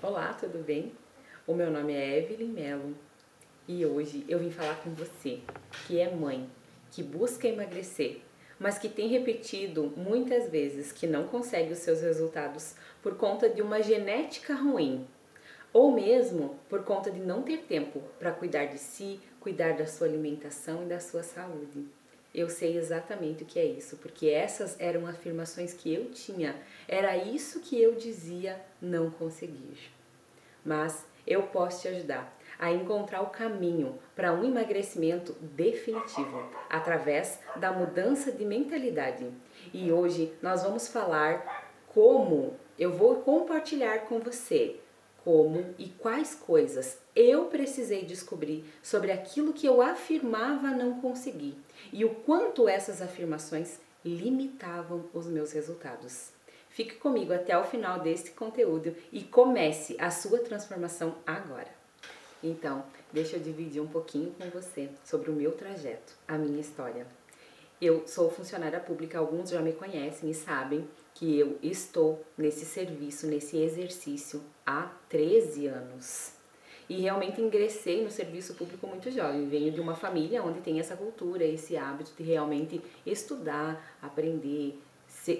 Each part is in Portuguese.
Olá, tudo bem? O meu nome é Evelyn Mello e hoje eu vim falar com você que é mãe, que busca emagrecer, mas que tem repetido muitas vezes que não consegue os seus resultados por conta de uma genética ruim, ou mesmo por conta de não ter tempo para cuidar de si, cuidar da sua alimentação e da sua saúde. Eu sei exatamente o que é isso, porque essas eram afirmações que eu tinha, era isso que eu dizia não conseguir. Mas eu posso te ajudar a encontrar o caminho para um emagrecimento definitivo através da mudança de mentalidade. E hoje nós vamos falar como eu vou compartilhar com você como e quais coisas eu precisei descobrir sobre aquilo que eu afirmava não conseguir e o quanto essas afirmações limitavam os meus resultados. Fique comigo até o final desse conteúdo e comece a sua transformação agora. Então, deixa eu dividir um pouquinho com você sobre o meu trajeto, a minha história. Eu sou funcionária pública, alguns já me conhecem e sabem que eu estou nesse serviço, nesse exercício há 13 anos. E realmente ingressei no serviço público muito jovem. Venho de uma família onde tem essa cultura, esse hábito de realmente estudar, aprender,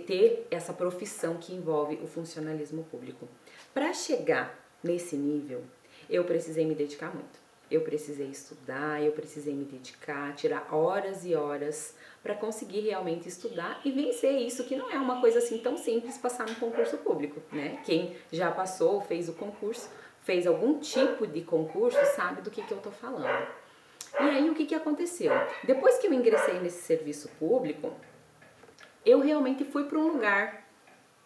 ter essa profissão que envolve o funcionalismo público. Para chegar nesse nível, eu precisei me dedicar muito. Eu precisei estudar, eu precisei me dedicar, tirar horas e horas para conseguir realmente estudar e vencer isso, que não é uma coisa assim tão simples passar no concurso público, né? Quem já passou, fez o concurso, fez algum tipo de concurso, sabe do que, que eu tô falando. E aí o que, que aconteceu? Depois que eu ingressei nesse serviço público, eu realmente fui para um lugar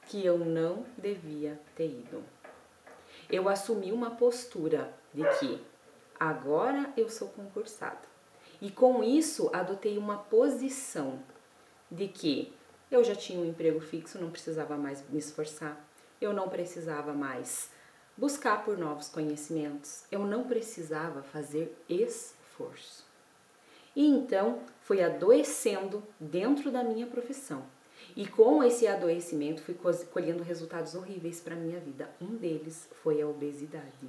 que eu não devia ter ido. Eu assumi uma postura de que agora eu sou concursado. E com isso adotei uma posição de que eu já tinha um emprego fixo, não precisava mais me esforçar, eu não precisava mais buscar por novos conhecimentos, eu não precisava fazer esforço. E então fui adoecendo dentro da minha profissão. E com esse adoecimento fui colhendo resultados horríveis para minha vida. Um deles foi a obesidade.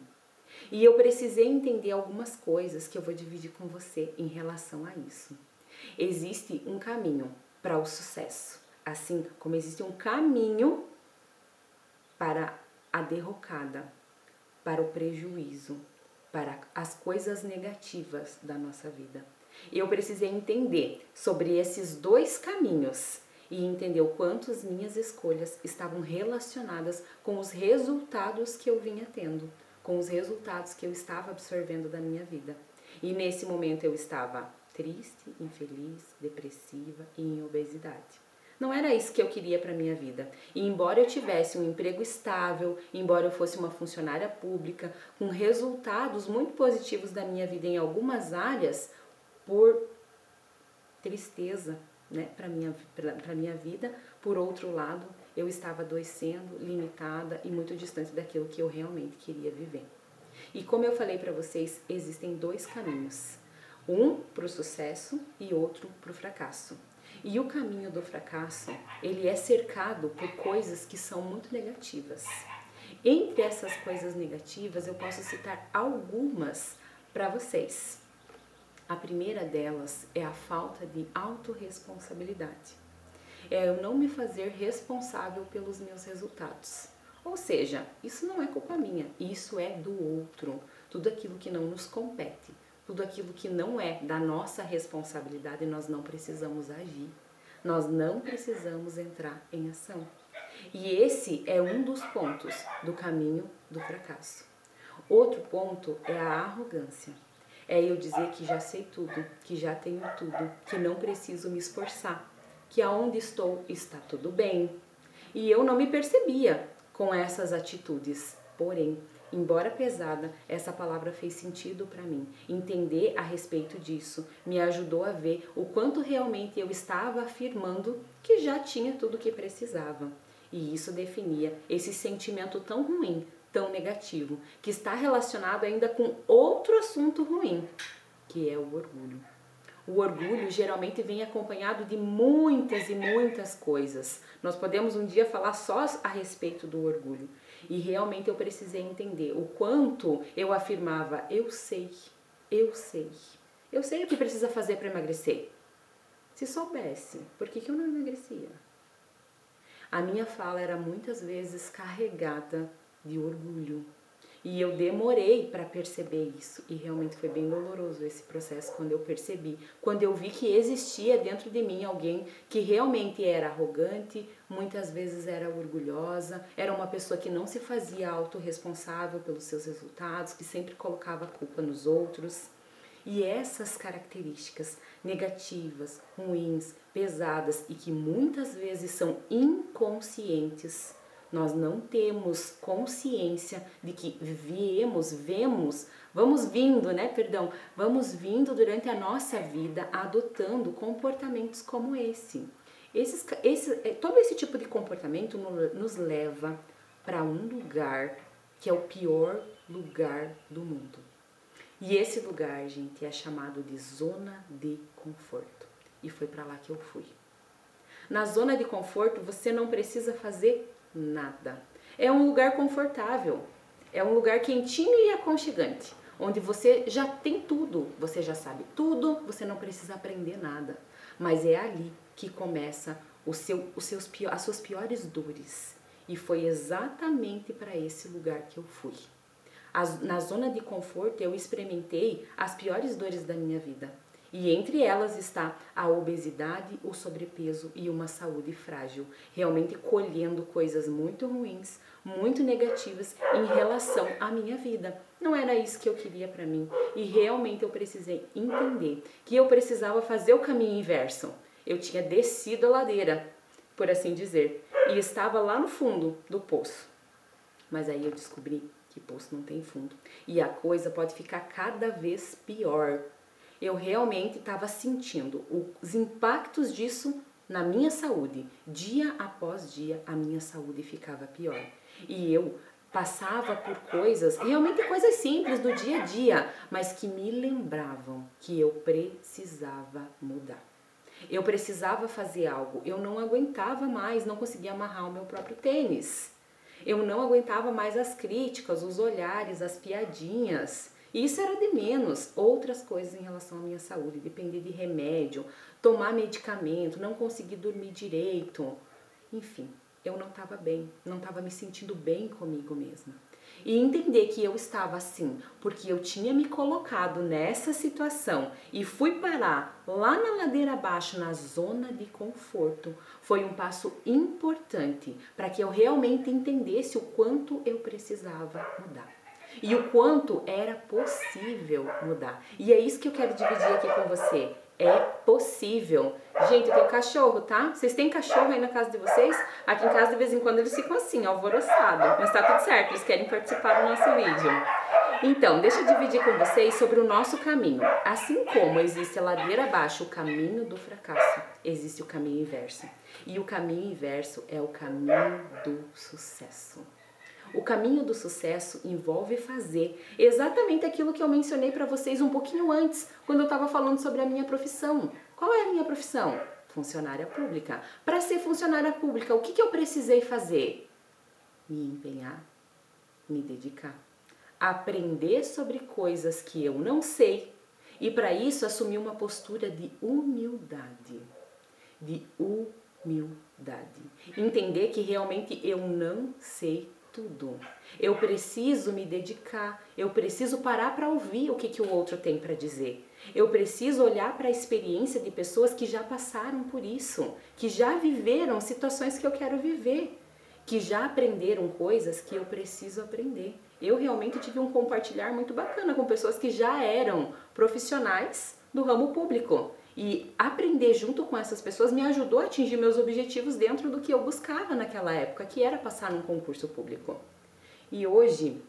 E eu precisei entender algumas coisas que eu vou dividir com você em relação a isso. Existe um caminho para o sucesso, assim como existe um caminho para a derrocada, para o prejuízo, para as coisas negativas da nossa vida. Eu precisei entender sobre esses dois caminhos e entender o quanto as minhas escolhas estavam relacionadas com os resultados que eu vinha tendo, com os resultados que eu estava absorvendo da minha vida. E nesse momento eu estava triste, infeliz, depressiva e em obesidade. Não era isso que eu queria para minha vida. E embora eu tivesse um emprego estável, embora eu fosse uma funcionária pública, com resultados muito positivos da minha vida em algumas áreas, por tristeza, né, para minha para minha vida, por outro lado, eu estava adoecendo, limitada e muito distante daquilo que eu realmente queria viver. E como eu falei para vocês, existem dois caminhos: um para o sucesso e outro para o fracasso. E o caminho do fracasso, ele é cercado por coisas que são muito negativas. Entre essas coisas negativas, eu posso citar algumas para vocês. A primeira delas é a falta de autorresponsabilidade é eu não me fazer responsável pelos meus resultados. Ou seja, isso não é culpa minha, isso é do outro. Tudo aquilo que não nos compete, tudo aquilo que não é da nossa responsabilidade, nós não precisamos agir. Nós não precisamos entrar em ação. E esse é um dos pontos do caminho do fracasso. Outro ponto é a arrogância. É eu dizer que já sei tudo, que já tenho tudo, que não preciso me esforçar que aonde estou está tudo bem. E eu não me percebia com essas atitudes. Porém, embora pesada, essa palavra fez sentido para mim. Entender a respeito disso me ajudou a ver o quanto realmente eu estava afirmando que já tinha tudo o que precisava. E isso definia esse sentimento tão ruim, tão negativo, que está relacionado ainda com outro assunto ruim, que é o orgulho. O orgulho geralmente vem acompanhado de muitas e muitas coisas. Nós podemos um dia falar só a respeito do orgulho. E realmente eu precisei entender o quanto eu afirmava: eu sei, eu sei, eu sei o que precisa fazer para emagrecer. Se soubesse, por que, que eu não emagrecia? A minha fala era muitas vezes carregada de orgulho. E eu demorei para perceber isso. E realmente foi bem doloroso esse processo quando eu percebi. Quando eu vi que existia dentro de mim alguém que realmente era arrogante, muitas vezes era orgulhosa, era uma pessoa que não se fazia autorresponsável pelos seus resultados, que sempre colocava a culpa nos outros. E essas características negativas, ruins, pesadas e que muitas vezes são inconscientes, nós não temos consciência de que viemos, vemos, vamos vindo, né? Perdão, vamos vindo durante a nossa vida adotando comportamentos como esse. Esses, esse, é, todo esse tipo de comportamento nos leva para um lugar que é o pior lugar do mundo e esse lugar, gente, é chamado de zona de conforto. E foi para lá que eu fui. Na zona de conforto, você não precisa fazer nada. É um lugar confortável. É um lugar quentinho e aconchegante, onde você já tem tudo, você já sabe tudo, você não precisa aprender nada. Mas é ali que começa o seu, os seus, as suas piores dores. E foi exatamente para esse lugar que eu fui. As, na zona de conforto, eu experimentei as piores dores da minha vida. E entre elas está a obesidade, o sobrepeso e uma saúde frágil, realmente colhendo coisas muito ruins, muito negativas em relação à minha vida. Não era isso que eu queria para mim e realmente eu precisei entender que eu precisava fazer o caminho inverso. Eu tinha descido a ladeira, por assim dizer, e estava lá no fundo do poço. Mas aí eu descobri que poço não tem fundo. E a coisa pode ficar cada vez pior. Eu realmente estava sentindo os impactos disso na minha saúde. Dia após dia, a minha saúde ficava pior. E eu passava por coisas, realmente coisas simples do dia a dia, mas que me lembravam que eu precisava mudar. Eu precisava fazer algo, eu não aguentava mais, não conseguia amarrar o meu próprio tênis. Eu não aguentava mais as críticas, os olhares, as piadinhas. Isso era de menos. Outras coisas em relação à minha saúde, depender de remédio, tomar medicamento, não conseguir dormir direito. Enfim, eu não estava bem, não estava me sentindo bem comigo mesma e entender que eu estava assim porque eu tinha me colocado nessa situação e fui parar lá na ladeira abaixo, na zona de conforto, foi um passo importante para que eu realmente entendesse o quanto eu precisava mudar. E o quanto era possível mudar. E é isso que eu quero dividir aqui com você. É possível. Gente, eu tenho cachorro, tá? Vocês têm cachorro aí na casa de vocês? Aqui em casa, de vez em quando, eles ficam assim, alvoroçados. Mas tá tudo certo, eles querem participar do nosso vídeo. Então, deixa eu dividir com vocês sobre o nosso caminho. Assim como existe a ladeira abaixo, o caminho do fracasso, existe o caminho inverso. E o caminho inverso é o caminho do sucesso. O caminho do sucesso envolve fazer exatamente aquilo que eu mencionei para vocês um pouquinho antes, quando eu estava falando sobre a minha profissão. Qual é a minha profissão? Funcionária pública. Para ser funcionária pública, o que, que eu precisei fazer? Me empenhar, me dedicar, aprender sobre coisas que eu não sei e para isso assumir uma postura de humildade. De humildade. Entender que realmente eu não sei tudo. Eu preciso me dedicar, eu preciso parar para ouvir o que, que o outro tem para dizer. Eu preciso olhar para a experiência de pessoas que já passaram por isso, que já viveram situações que eu quero viver, que já aprenderam coisas que eu preciso aprender. Eu realmente tive um compartilhar muito bacana com pessoas que já eram profissionais do ramo público e aprender junto com essas pessoas me ajudou a atingir meus objetivos dentro do que eu buscava naquela época, que era passar num concurso público. E hoje,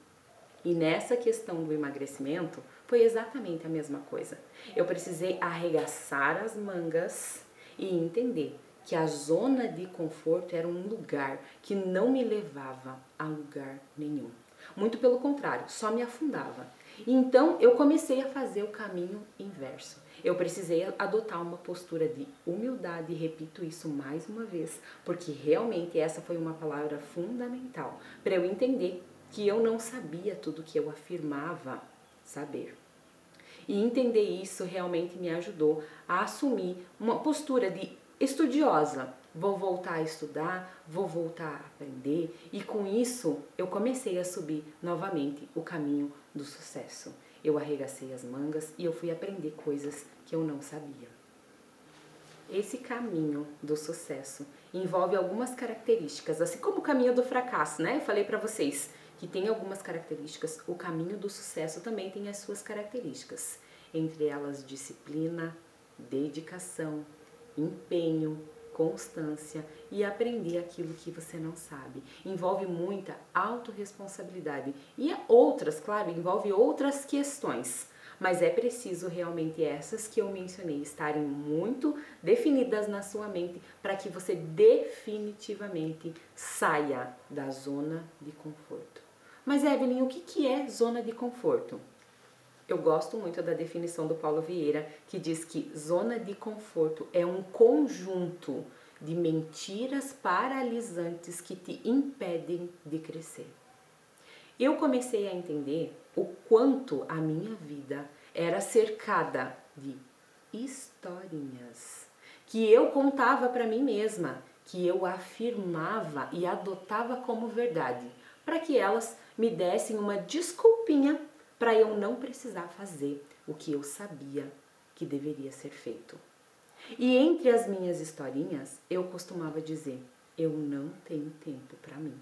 e nessa questão do emagrecimento, foi exatamente a mesma coisa. Eu precisei arregaçar as mangas e entender que a zona de conforto era um lugar que não me levava a lugar nenhum. Muito pelo contrário, só me afundava. Então eu comecei a fazer o caminho inverso. Eu precisei adotar uma postura de humildade, e repito isso mais uma vez, porque realmente essa foi uma palavra fundamental para eu entender que eu não sabia tudo que eu afirmava saber. E entender isso realmente me ajudou a assumir uma postura de estudiosa. Vou voltar a estudar, vou voltar a aprender, e com isso eu comecei a subir novamente o caminho do sucesso. Eu arregacei as mangas e eu fui aprender coisas eu não sabia. Esse caminho do sucesso envolve algumas características, assim como o caminho do fracasso, né? Eu falei para vocês que tem algumas características, o caminho do sucesso também tem as suas características, entre elas disciplina, dedicação, empenho, constância e aprender aquilo que você não sabe. Envolve muita autorresponsabilidade e outras, claro, envolve outras questões. Mas é preciso realmente essas que eu mencionei estarem muito definidas na sua mente para que você definitivamente saia da zona de conforto. Mas Evelyn, o que é zona de conforto? Eu gosto muito da definição do Paulo Vieira, que diz que zona de conforto é um conjunto de mentiras paralisantes que te impedem de crescer. Eu comecei a entender o quanto a minha vida era cercada de historinhas que eu contava para mim mesma, que eu afirmava e adotava como verdade, para que elas me dessem uma desculpinha para eu não precisar fazer o que eu sabia que deveria ser feito. E entre as minhas historinhas, eu costumava dizer: eu não tenho tempo para mim.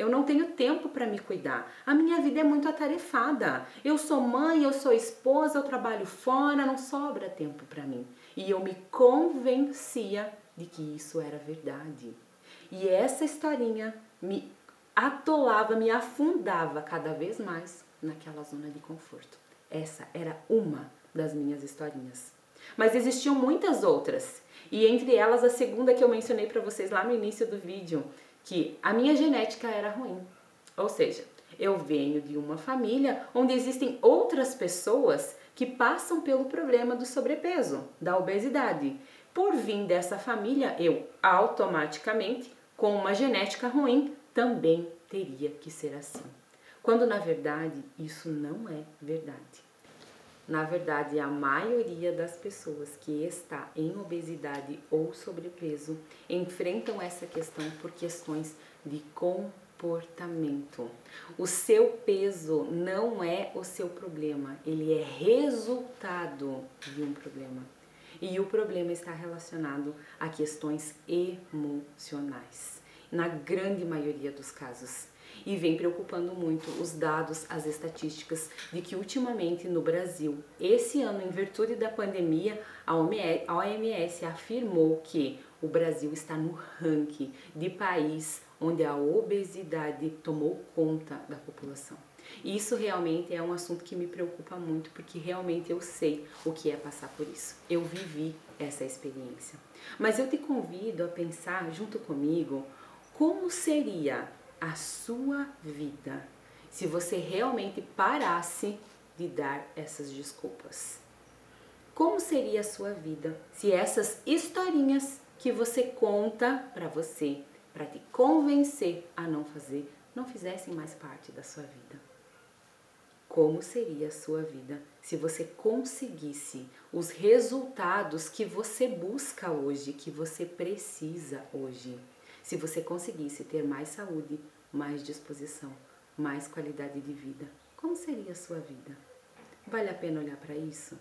Eu não tenho tempo para me cuidar. A minha vida é muito atarefada. Eu sou mãe, eu sou esposa, eu trabalho fora, não sobra tempo para mim. E eu me convencia de que isso era verdade. E essa historinha me atolava, me afundava cada vez mais naquela zona de conforto. Essa era uma das minhas historinhas. Mas existiam muitas outras, e entre elas a segunda que eu mencionei para vocês lá no início do vídeo, que a minha genética era ruim. Ou seja, eu venho de uma família onde existem outras pessoas que passam pelo problema do sobrepeso, da obesidade. Por vir dessa família, eu automaticamente, com uma genética ruim, também teria que ser assim quando na verdade isso não é verdade. Na verdade, a maioria das pessoas que está em obesidade ou sobrepeso enfrentam essa questão por questões de comportamento. O seu peso não é o seu problema, ele é resultado de um problema. E o problema está relacionado a questões emocionais, na grande maioria dos casos e vem preocupando muito os dados, as estatísticas de que ultimamente no Brasil, esse ano, em virtude da pandemia, a OMS afirmou que o Brasil está no ranking de país onde a obesidade tomou conta da população. E isso realmente é um assunto que me preocupa muito, porque realmente eu sei o que é passar por isso. Eu vivi essa experiência. Mas eu te convido a pensar junto comigo como seria a sua vida se você realmente parasse de dar essas desculpas? Como seria a sua vida se essas historinhas que você conta para você, para te convencer a não fazer, não fizessem mais parte da sua vida? Como seria a sua vida se você conseguisse os resultados que você busca hoje, que você precisa hoje? Se você conseguisse ter mais saúde, mais disposição, mais qualidade de vida, como seria a sua vida? Vale a pena olhar para isso?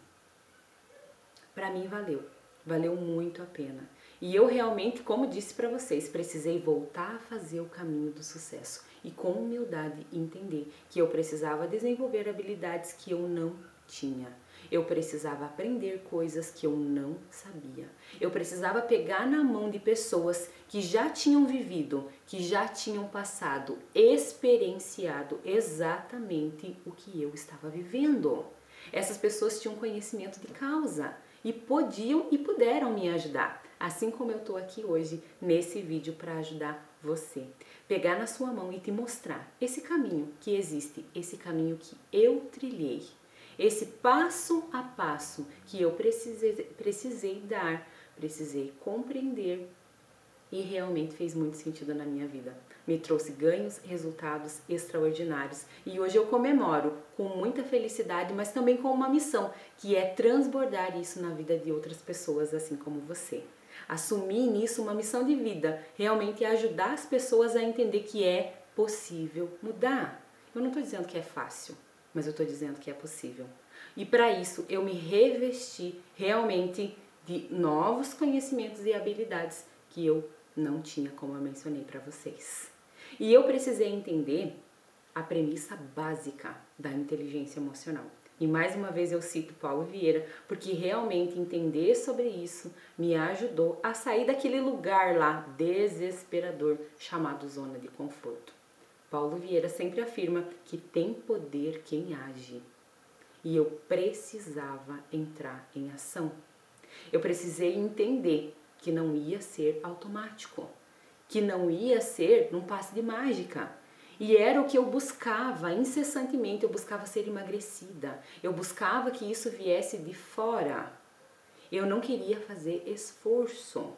Para mim valeu, valeu muito a pena. E eu realmente, como disse para vocês, precisei voltar a fazer o caminho do sucesso e com humildade entender que eu precisava desenvolver habilidades que eu não tinha eu precisava aprender coisas que eu não sabia. Eu precisava pegar na mão de pessoas que já tinham vivido, que já tinham passado, experienciado exatamente o que eu estava vivendo. Essas pessoas tinham conhecimento de causa e podiam e puderam me ajudar, assim como eu estou aqui hoje nesse vídeo para ajudar você, pegar na sua mão e te mostrar esse caminho que existe, esse caminho que eu trilhei, esse passo a passo que eu precisei, precisei dar, precisei compreender e realmente fez muito sentido na minha vida. Me trouxe ganhos, resultados extraordinários e hoje eu comemoro com muita felicidade, mas também com uma missão que é transbordar isso na vida de outras pessoas, assim como você. Assumir nisso uma missão de vida, realmente ajudar as pessoas a entender que é possível mudar. Eu não estou dizendo que é fácil, mas eu estou dizendo que é possível. E para isso eu me revesti realmente de novos conhecimentos e habilidades que eu não tinha, como eu mencionei para vocês. E eu precisei entender a premissa básica da inteligência emocional. E mais uma vez eu cito Paulo Vieira, porque realmente entender sobre isso me ajudou a sair daquele lugar lá desesperador chamado zona de conforto. Paulo Vieira sempre afirma que tem poder quem age. E eu precisava entrar em ação. Eu precisei entender que não ia ser automático, que não ia ser num passe de mágica. E era o que eu buscava incessantemente, eu buscava ser emagrecida, eu buscava que isso viesse de fora. Eu não queria fazer esforço.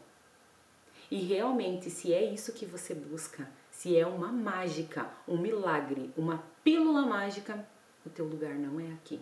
E realmente, se é isso que você busca, se é uma mágica, um milagre, uma pílula mágica, o teu lugar não é aqui.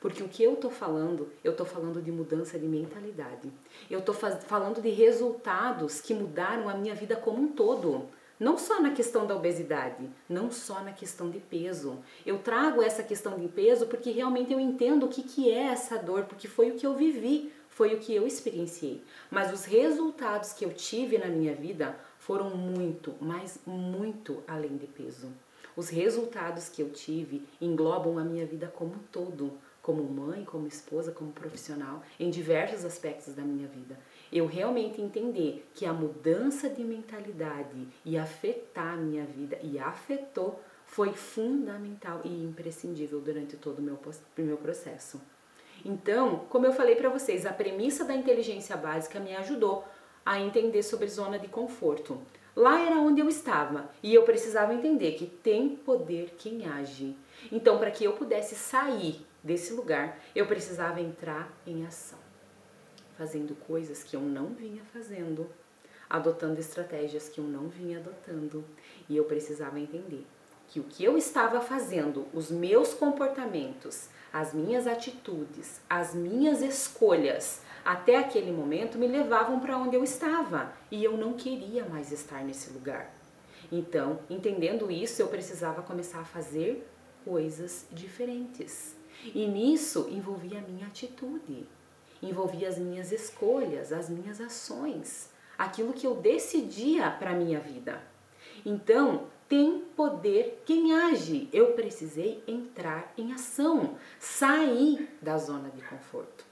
Porque o que eu tô falando, eu tô falando de mudança de mentalidade. Eu tô falando de resultados que mudaram a minha vida como um todo. Não só na questão da obesidade, não só na questão de peso. Eu trago essa questão de peso porque realmente eu entendo o que, que é essa dor, porque foi o que eu vivi, foi o que eu experienciei. Mas os resultados que eu tive na minha vida foram muito, mas muito além de peso. Os resultados que eu tive englobam a minha vida como um todo, como mãe, como esposa, como profissional, em diversos aspectos da minha vida. Eu realmente entender que a mudança de mentalidade e afetar a minha vida e afetou foi fundamental e imprescindível durante todo o meu, meu processo. Então, como eu falei para vocês, a premissa da inteligência básica me ajudou a entender sobre zona de conforto. Lá era onde eu estava e eu precisava entender que tem poder quem age. Então, para que eu pudesse sair desse lugar, eu precisava entrar em ação, fazendo coisas que eu não vinha fazendo, adotando estratégias que eu não vinha adotando, e eu precisava entender que o que eu estava fazendo, os meus comportamentos, as minhas atitudes, as minhas escolhas, até aquele momento me levavam para onde eu estava e eu não queria mais estar nesse lugar. Então, entendendo isso, eu precisava começar a fazer coisas diferentes. E nisso envolvia a minha atitude, envolvia as minhas escolhas, as minhas ações, aquilo que eu decidia para a minha vida. Então, tem poder quem age. Eu precisei entrar em ação, sair da zona de conforto.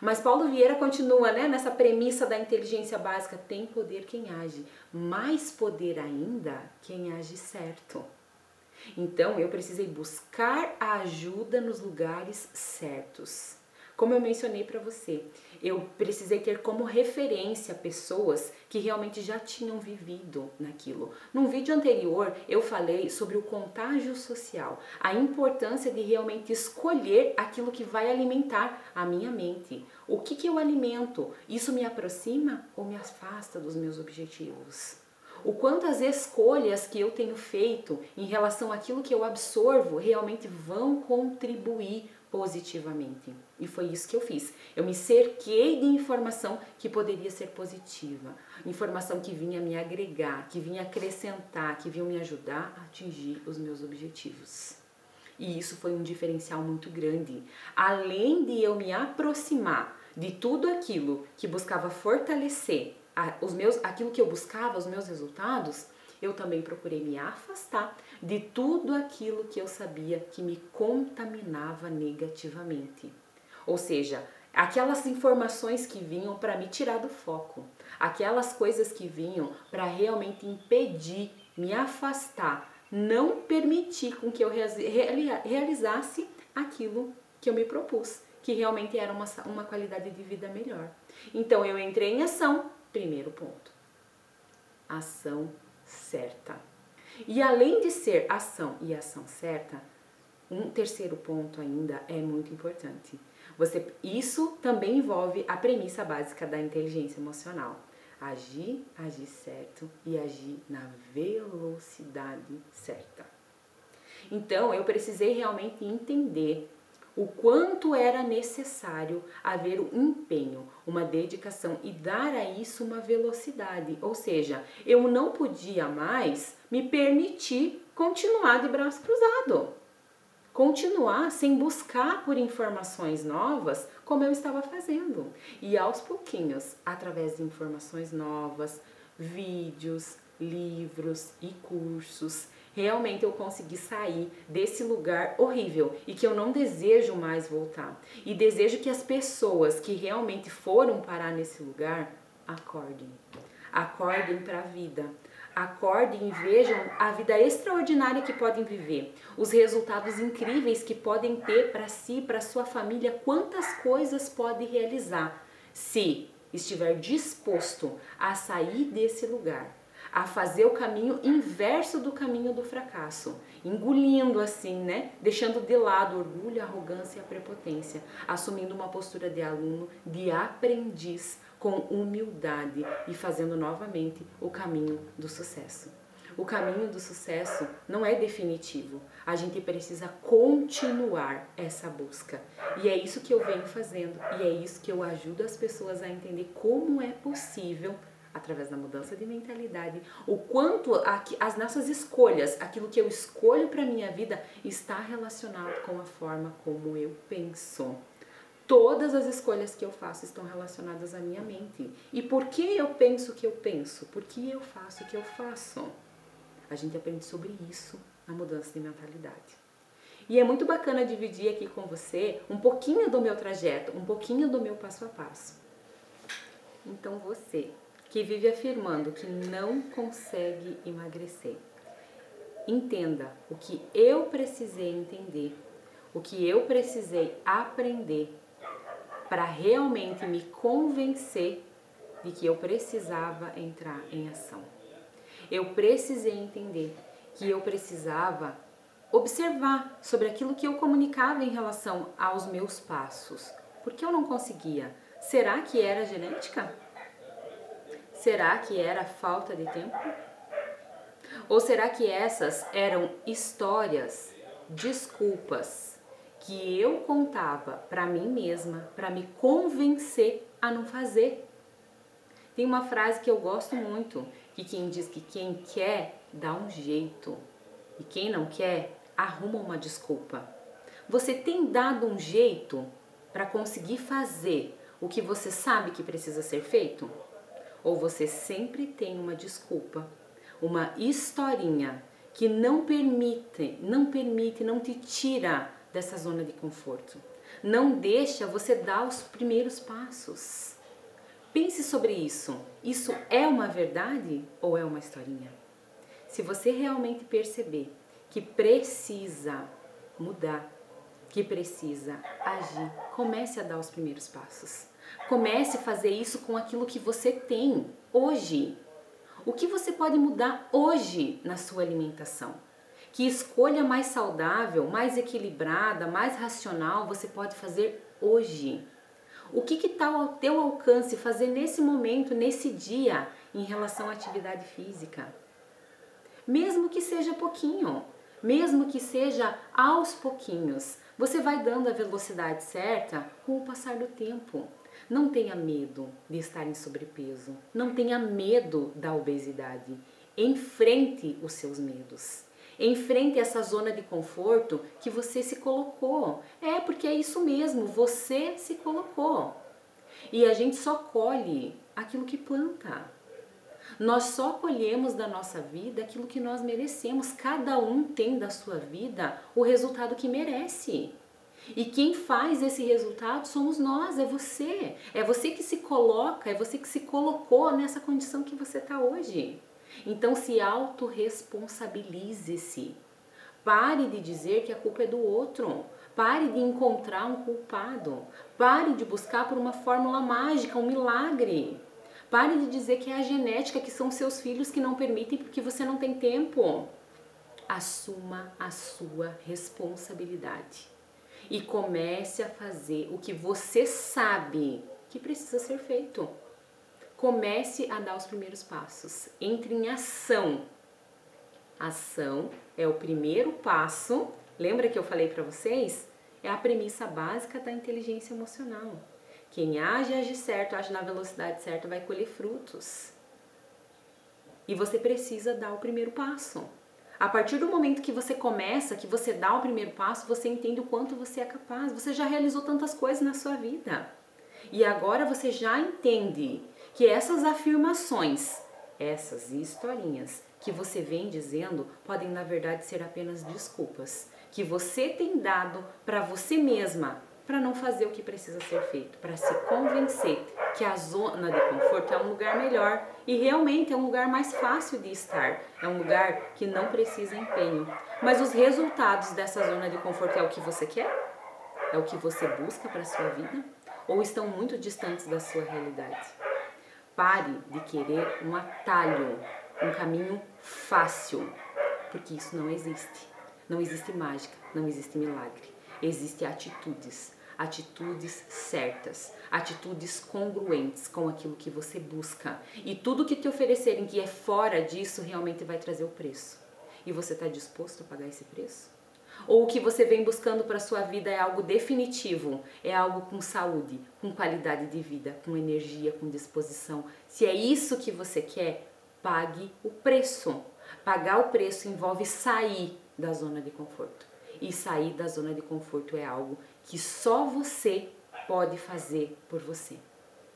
Mas Paulo Vieira continua né, nessa premissa da inteligência básica: tem poder quem age, mais poder ainda quem age certo. Então eu precisei buscar a ajuda nos lugares certos. Como eu mencionei para você, eu precisei ter como referência pessoas que realmente já tinham vivido naquilo. Num vídeo anterior, eu falei sobre o contágio social, a importância de realmente escolher aquilo que vai alimentar a minha mente. O que, que eu alimento? Isso me aproxima ou me afasta dos meus objetivos? o quanto as escolhas que eu tenho feito em relação àquilo que eu absorvo realmente vão contribuir positivamente. E foi isso que eu fiz. Eu me cerquei de informação que poderia ser positiva, informação que vinha me agregar, que vinha acrescentar, que vinha me ajudar a atingir os meus objetivos. E isso foi um diferencial muito grande. Além de eu me aproximar de tudo aquilo que buscava fortalecer os meus, aquilo que eu buscava, os meus resultados, eu também procurei me afastar de tudo aquilo que eu sabia que me contaminava negativamente. Ou seja, aquelas informações que vinham para me tirar do foco, aquelas coisas que vinham para realmente impedir, me afastar, não permitir com que eu realizasse aquilo que eu me propus, que realmente era uma, uma qualidade de vida melhor. Então eu entrei em ação, Primeiro ponto. Ação certa. E além de ser ação e ação certa, um terceiro ponto ainda é muito importante. Você, isso também envolve a premissa básica da inteligência emocional. Agir, agir certo e agir na velocidade certa. Então, eu precisei realmente entender o quanto era necessário haver um empenho, uma dedicação e dar a isso uma velocidade. Ou seja, eu não podia mais me permitir continuar de braço cruzado. Continuar sem buscar por informações novas como eu estava fazendo. E aos pouquinhos, através de informações novas, vídeos, livros e cursos, realmente eu consegui sair desse lugar horrível e que eu não desejo mais voltar. E desejo que as pessoas que realmente foram parar nesse lugar acordem. Acordem para a vida. Acordem e vejam a vida extraordinária que podem viver, os resultados incríveis que podem ter para si, para sua família, quantas coisas pode realizar se estiver disposto a sair desse lugar a fazer o caminho inverso do caminho do fracasso, engolindo assim, né? Deixando de lado o orgulho, a arrogância e a prepotência, assumindo uma postura de aluno, de aprendiz com humildade e fazendo novamente o caminho do sucesso. O caminho do sucesso não é definitivo. A gente precisa continuar essa busca. E é isso que eu venho fazendo e é isso que eu ajudo as pessoas a entender como é possível através da mudança de mentalidade, o quanto as nossas escolhas, aquilo que eu escolho para minha vida, está relacionado com a forma como eu penso. Todas as escolhas que eu faço estão relacionadas à minha mente. E por que eu penso o que eu penso? Por que eu faço o que eu faço? A gente aprende sobre isso na mudança de mentalidade. E é muito bacana dividir aqui com você um pouquinho do meu trajeto, um pouquinho do meu passo a passo. Então você que vive afirmando que não consegue emagrecer. Entenda o que eu precisei entender, o que eu precisei aprender para realmente me convencer de que eu precisava entrar em ação. Eu precisei entender que eu precisava observar sobre aquilo que eu comunicava em relação aos meus passos. Porque eu não conseguia. Será que era genética? Será que era falta de tempo? Ou será que essas eram histórias, desculpas que eu contava para mim mesma para me convencer a não fazer? Tem uma frase que eu gosto muito, que quem diz que quem quer dá um jeito e quem não quer arruma uma desculpa. Você tem dado um jeito para conseguir fazer o que você sabe que precisa ser feito? Ou você sempre tem uma desculpa, uma historinha que não permite, não permite, não te tira dessa zona de conforto. Não deixa você dar os primeiros passos. Pense sobre isso. Isso é uma verdade ou é uma historinha? Se você realmente perceber que precisa mudar, que precisa agir, comece a dar os primeiros passos. Comece a fazer isso com aquilo que você tem hoje. O que você pode mudar hoje na sua alimentação? Que escolha mais saudável, mais equilibrada, mais racional você pode fazer hoje? O que está ao teu alcance fazer nesse momento, nesse dia, em relação à atividade física? Mesmo que seja pouquinho, mesmo que seja aos pouquinhos, você vai dando a velocidade certa com o passar do tempo. Não tenha medo de estar em sobrepeso. Não tenha medo da obesidade. Enfrente os seus medos. Enfrente essa zona de conforto que você se colocou. É porque é isso mesmo, você se colocou. E a gente só colhe aquilo que planta. Nós só colhemos da nossa vida aquilo que nós merecemos. Cada um tem da sua vida o resultado que merece. E quem faz esse resultado somos nós, é você. É você que se coloca, é você que se colocou nessa condição que você está hoje. Então se autorresponsabilize-se. Pare de dizer que a culpa é do outro. Pare de encontrar um culpado. Pare de buscar por uma fórmula mágica, um milagre. Pare de dizer que é a genética, que são seus filhos que não permitem porque você não tem tempo. Assuma a sua responsabilidade e comece a fazer o que você sabe que precisa ser feito. Comece a dar os primeiros passos. Entre em ação. Ação é o primeiro passo. Lembra que eu falei para vocês? É a premissa básica da inteligência emocional. Quem age, age certo, age na velocidade certa, vai colher frutos. E você precisa dar o primeiro passo. A partir do momento que você começa, que você dá o primeiro passo, você entende o quanto você é capaz. Você já realizou tantas coisas na sua vida. E agora você já entende que essas afirmações, essas historinhas que você vem dizendo, podem na verdade ser apenas desculpas que você tem dado para você mesma para não fazer o que precisa ser feito, para se convencer que a zona de conforto é um lugar melhor e realmente é um lugar mais fácil de estar, é um lugar que não precisa empenho. Mas os resultados dessa zona de conforto é o que você quer? É o que você busca para sua vida? Ou estão muito distantes da sua realidade? Pare de querer um atalho, um caminho fácil, porque isso não existe. Não existe mágica, não existe milagre. Existem atitudes, atitudes certas, atitudes congruentes com aquilo que você busca. E tudo que te oferecerem que é fora disso realmente vai trazer o preço. E você está disposto a pagar esse preço? Ou o que você vem buscando para sua vida é algo definitivo, é algo com saúde, com qualidade de vida, com energia, com disposição. Se é isso que você quer, pague o preço. Pagar o preço envolve sair da zona de conforto. E sair da zona de conforto é algo que só você pode fazer por você.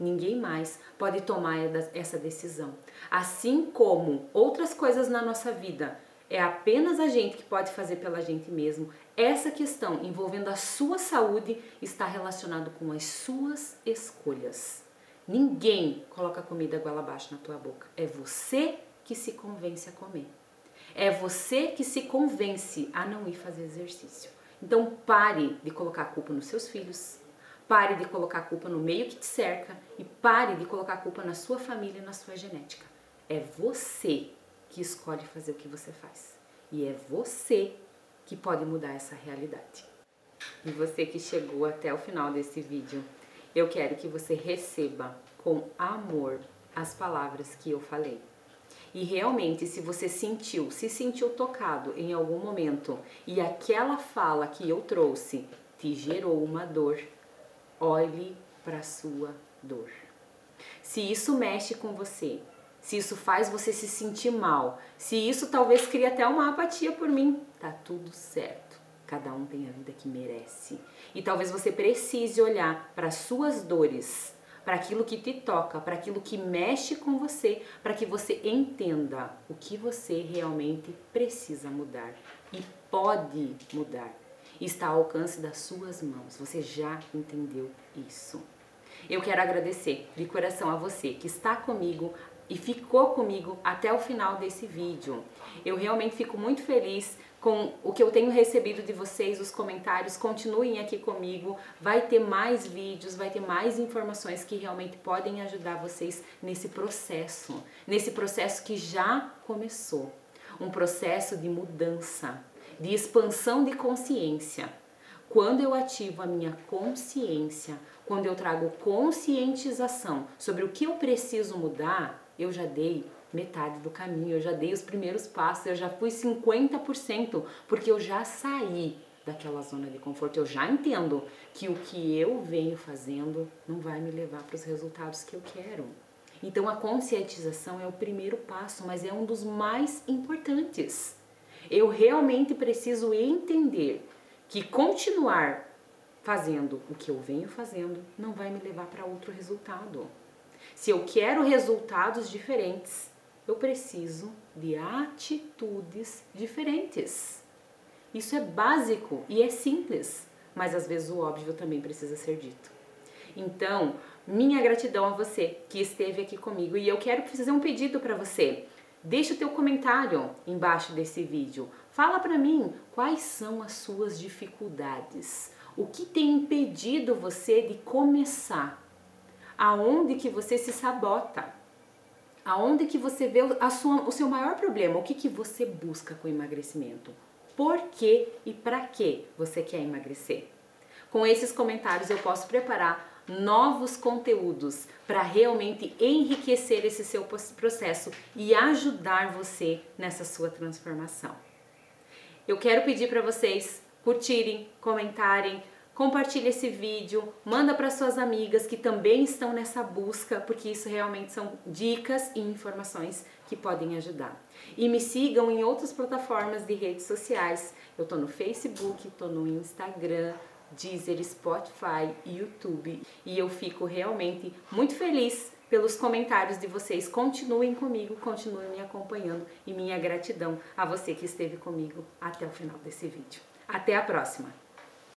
Ninguém mais pode tomar essa decisão. Assim como outras coisas na nossa vida, é apenas a gente que pode fazer pela gente mesmo. Essa questão envolvendo a sua saúde está relacionado com as suas escolhas. Ninguém coloca comida goela abaixo na tua boca. É você que se convence a comer. É você que se convence a não ir fazer exercício. Então pare de colocar a culpa nos seus filhos, pare de colocar a culpa no meio que te cerca e pare de colocar a culpa na sua família e na sua genética. É você que escolhe fazer o que você faz. E é você que pode mudar essa realidade. E você que chegou até o final desse vídeo, eu quero que você receba com amor as palavras que eu falei. E realmente, se você sentiu, se sentiu tocado em algum momento e aquela fala que eu trouxe te gerou uma dor, olhe para sua dor. Se isso mexe com você, se isso faz você se sentir mal, se isso talvez crie até uma apatia por mim, tá tudo certo. Cada um tem a vida que merece. E talvez você precise olhar para suas dores para aquilo que te toca, para aquilo que mexe com você, para que você entenda o que você realmente precisa mudar e pode mudar. Está ao alcance das suas mãos. Você já entendeu isso. Eu quero agradecer de coração a você que está comigo e ficou comigo até o final desse vídeo. Eu realmente fico muito feliz com o que eu tenho recebido de vocês, os comentários, continuem aqui comigo. Vai ter mais vídeos, vai ter mais informações que realmente podem ajudar vocês nesse processo, nesse processo que já começou. Um processo de mudança, de expansão de consciência. Quando eu ativo a minha consciência, quando eu trago conscientização sobre o que eu preciso mudar, eu já dei metade do caminho, eu já dei os primeiros passos, eu já fui 50%, porque eu já saí daquela zona de conforto. Eu já entendo que o que eu venho fazendo não vai me levar para os resultados que eu quero. Então a conscientização é o primeiro passo, mas é um dos mais importantes. Eu realmente preciso entender que continuar fazendo o que eu venho fazendo não vai me levar para outro resultado. Se eu quero resultados diferentes, eu preciso de atitudes diferentes. Isso é básico e é simples, mas às vezes o óbvio também precisa ser dito. Então, minha gratidão a você que esteve aqui comigo e eu quero fazer um pedido para você. Deixa o teu comentário embaixo desse vídeo. Fala para mim quais são as suas dificuldades. O que tem impedido você de começar? Aonde que você se sabota? Aonde que você vê a sua, o seu maior problema? O que, que você busca com o emagrecimento? Por que e para que você quer emagrecer? Com esses comentários eu posso preparar novos conteúdos para realmente enriquecer esse seu processo e ajudar você nessa sua transformação. Eu quero pedir para vocês curtirem, comentarem, Compartilhe esse vídeo, manda para suas amigas que também estão nessa busca, porque isso realmente são dicas e informações que podem ajudar. E me sigam em outras plataformas de redes sociais. Eu tô no Facebook, tô no Instagram, Deezer, Spotify, YouTube, e eu fico realmente muito feliz pelos comentários de vocês. Continuem comigo, continuem me acompanhando e minha gratidão a você que esteve comigo até o final desse vídeo. Até a próxima!